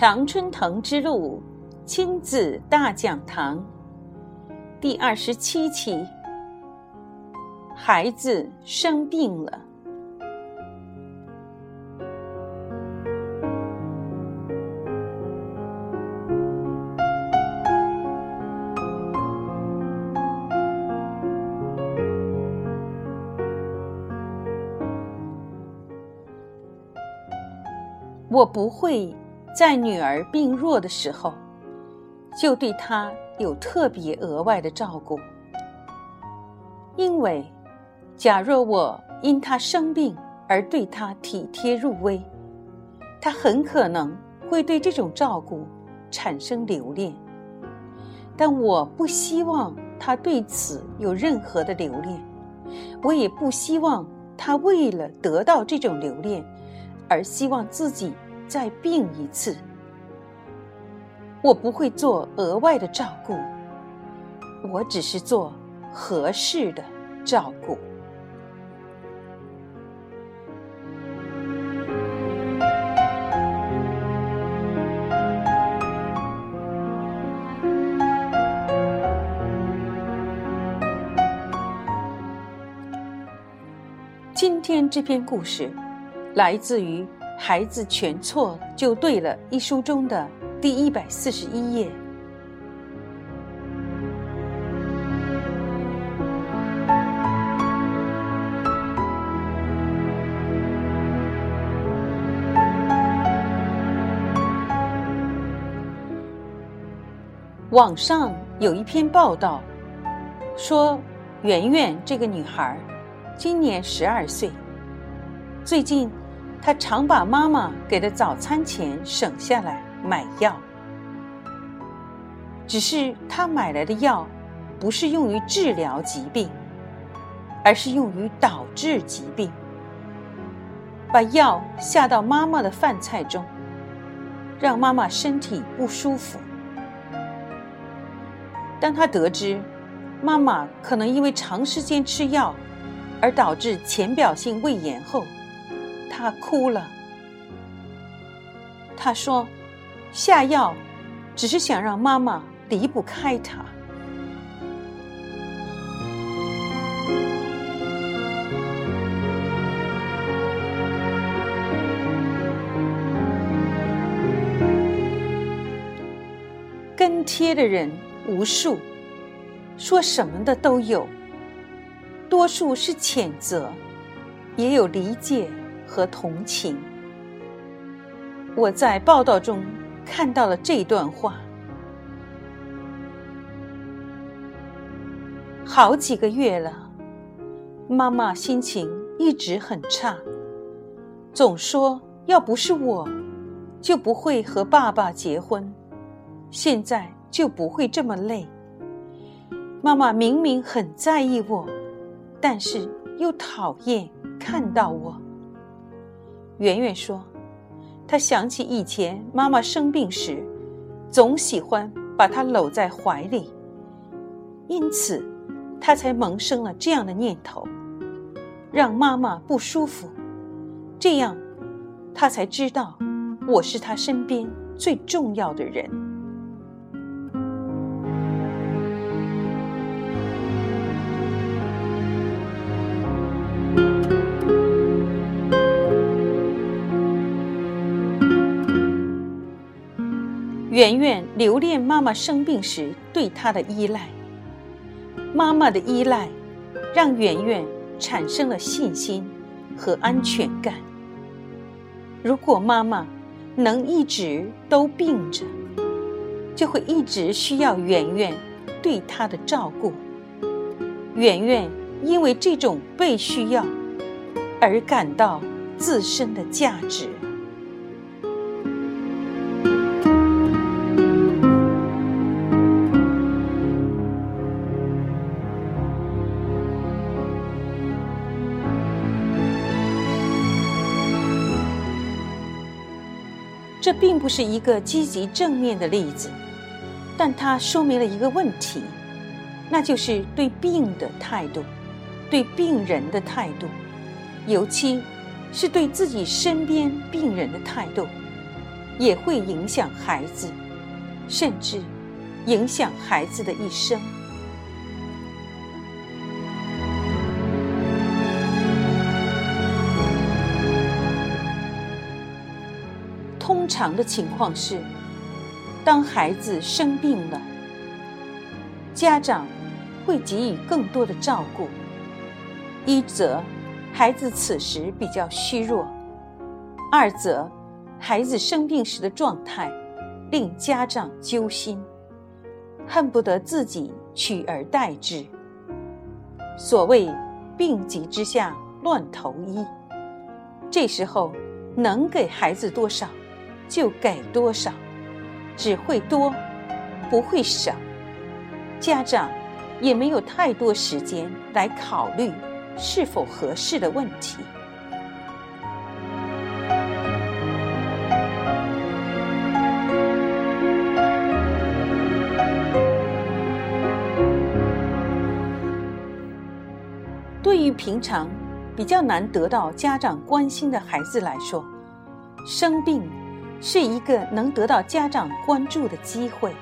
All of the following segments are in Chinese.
常春藤之路亲子大讲堂第二十七期：孩子生病了。我不会在女儿病弱的时候，就对她有特别额外的照顾，因为，假若我因她生病而对她体贴入微，她很可能会对这种照顾产生留恋。但我不希望她对此有任何的留恋，我也不希望她为了得到这种留恋。而希望自己再病一次，我不会做额外的照顾，我只是做合适的照顾。今天这篇故事。来自于《孩子全错就对了》一书中的第一百四十一页。网上有一篇报道，说圆圆这个女孩，今年十二岁，最近。他常把妈妈给的早餐钱省下来买药，只是他买来的药不是用于治疗疾病，而是用于导致疾病。把药下到妈妈的饭菜中，让妈妈身体不舒服。当他得知妈妈可能因为长时间吃药而导致浅表性胃炎后，他哭了。他说：“下药只是想让妈妈离不开他。”跟贴的人无数，说什么的都有。多数是谴责，也有理解。和同情，我在报道中看到了这段话。好几个月了，妈妈心情一直很差，总说要不是我，就不会和爸爸结婚，现在就不会这么累。妈妈明明很在意我，但是又讨厌看到我。圆圆说：“她想起以前妈妈生病时，总喜欢把她搂在怀里，因此，她才萌生了这样的念头，让妈妈不舒服。这样，她才知道我是她身边最重要的人。”圆圆留恋妈妈生病时对她的依赖，妈妈的依赖让圆圆产生了信心和安全感。如果妈妈能一直都病着，就会一直需要圆圆对她的照顾。圆圆因为这种被需要而感到自身的价值。这并不是一个积极正面的例子，但它说明了一个问题，那就是对病的态度，对病人的态度，尤其是对自己身边病人的态度。也会影响孩子，甚至影响孩子的一生。常的情况是，当孩子生病了，家长会给予更多的照顾。一则，孩子此时比较虚弱；二则，孩子生病时的状态令家长揪心，恨不得自己取而代之。所谓“病急之下乱投医”，这时候能给孩子多少？就给多少，只会多，不会少。家长也没有太多时间来考虑是否合适的问题。对于平常比较难得到家长关心的孩子来说，生病。是一个能得到家长关注的机会。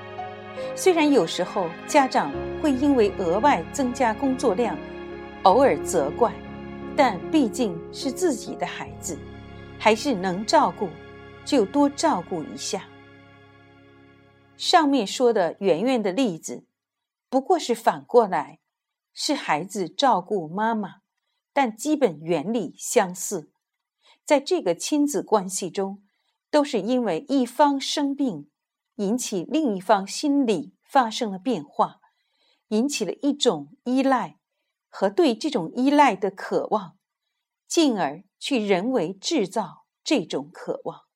虽然有时候家长会因为额外增加工作量，偶尔责怪，但毕竟是自己的孩子，还是能照顾就多照顾一下。上面说的圆圆的例子，不过是反过来，是孩子照顾妈妈，但基本原理相似。在这个亲子关系中。都是因为一方生病，引起另一方心理发生了变化，引起了一种依赖和对这种依赖的渴望，进而去人为制造这种渴望。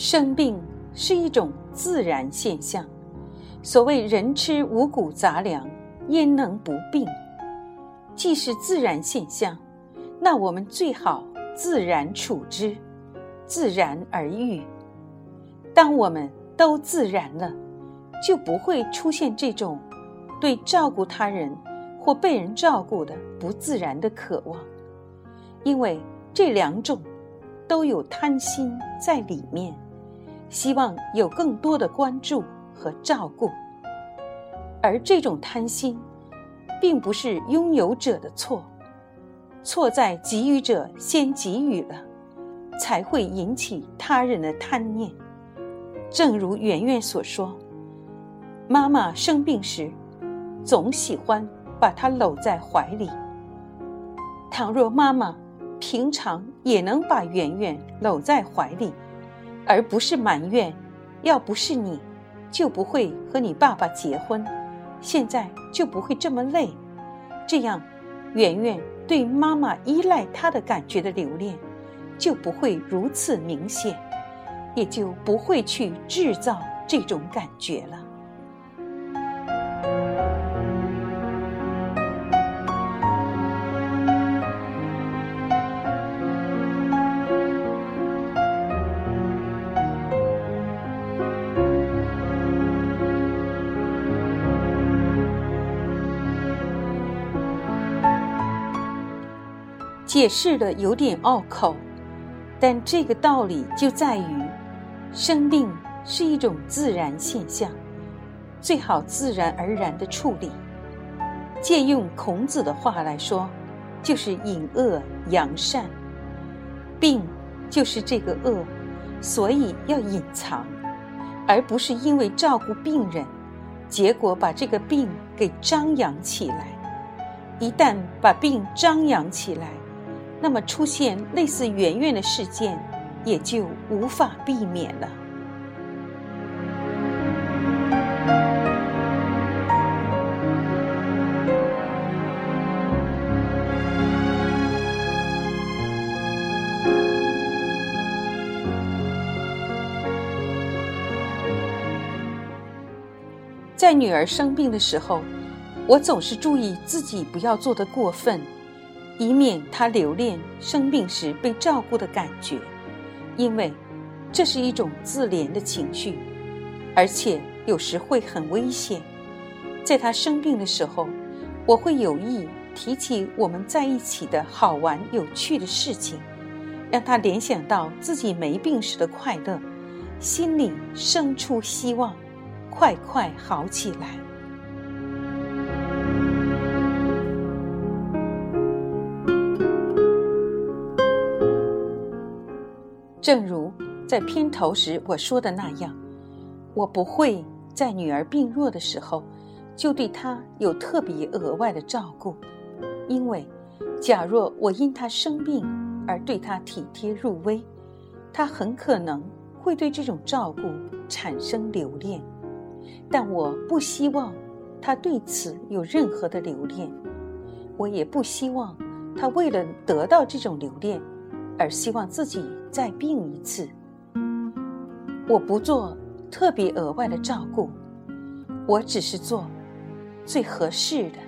生病是一种自然现象。所谓“人吃五谷杂粮，焉能不病”，既是自然现象，那我们最好自然处之，自然而愈。当我们都自然了，就不会出现这种对照顾他人或被人照顾的不自然的渴望，因为这两种都有贪心在里面。希望有更多的关注和照顾，而这种贪心，并不是拥有者的错，错在给予者先给予了，才会引起他人的贪念。正如圆圆所说，妈妈生病时，总喜欢把她搂在怀里。倘若妈妈平常也能把圆圆搂在怀里，而不是埋怨，要不是你，就不会和你爸爸结婚，现在就不会这么累。这样，圆圆对妈妈依赖他的感觉的留恋，就不会如此明显，也就不会去制造这种感觉了。解释的有点拗口，但这个道理就在于，生病是一种自然现象，最好自然而然的处理。借用孔子的话来说，就是隐恶扬善。病就是这个恶，所以要隐藏，而不是因为照顾病人，结果把这个病给张扬起来。一旦把病张扬起来，那么出现类似圆圆的事件，也就无法避免了。在女儿生病的时候，我总是注意自己不要做的过分。以免他留恋生病时被照顾的感觉，因为这是一种自怜的情绪，而且有时会很危险。在他生病的时候，我会有意提起我们在一起的好玩有趣的事情，让他联想到自己没病时的快乐，心里生出希望，快快好起来。正如在片头时我说的那样，我不会在女儿病弱的时候就对她有特别额外的照顾，因为假若我因她生病而对她体贴入微，她很可能会对这种照顾产生留恋。但我不希望她对此有任何的留恋，我也不希望她为了得到这种留恋。而希望自己再病一次，我不做特别额外的照顾，我只是做最合适的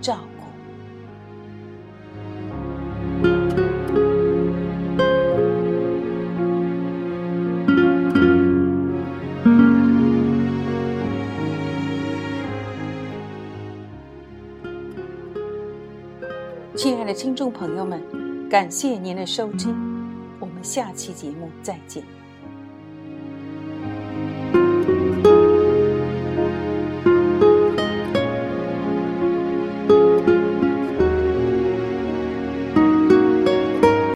照顾。亲爱的听众朋友们。感谢您的收听，我们下期节目再见。